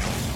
you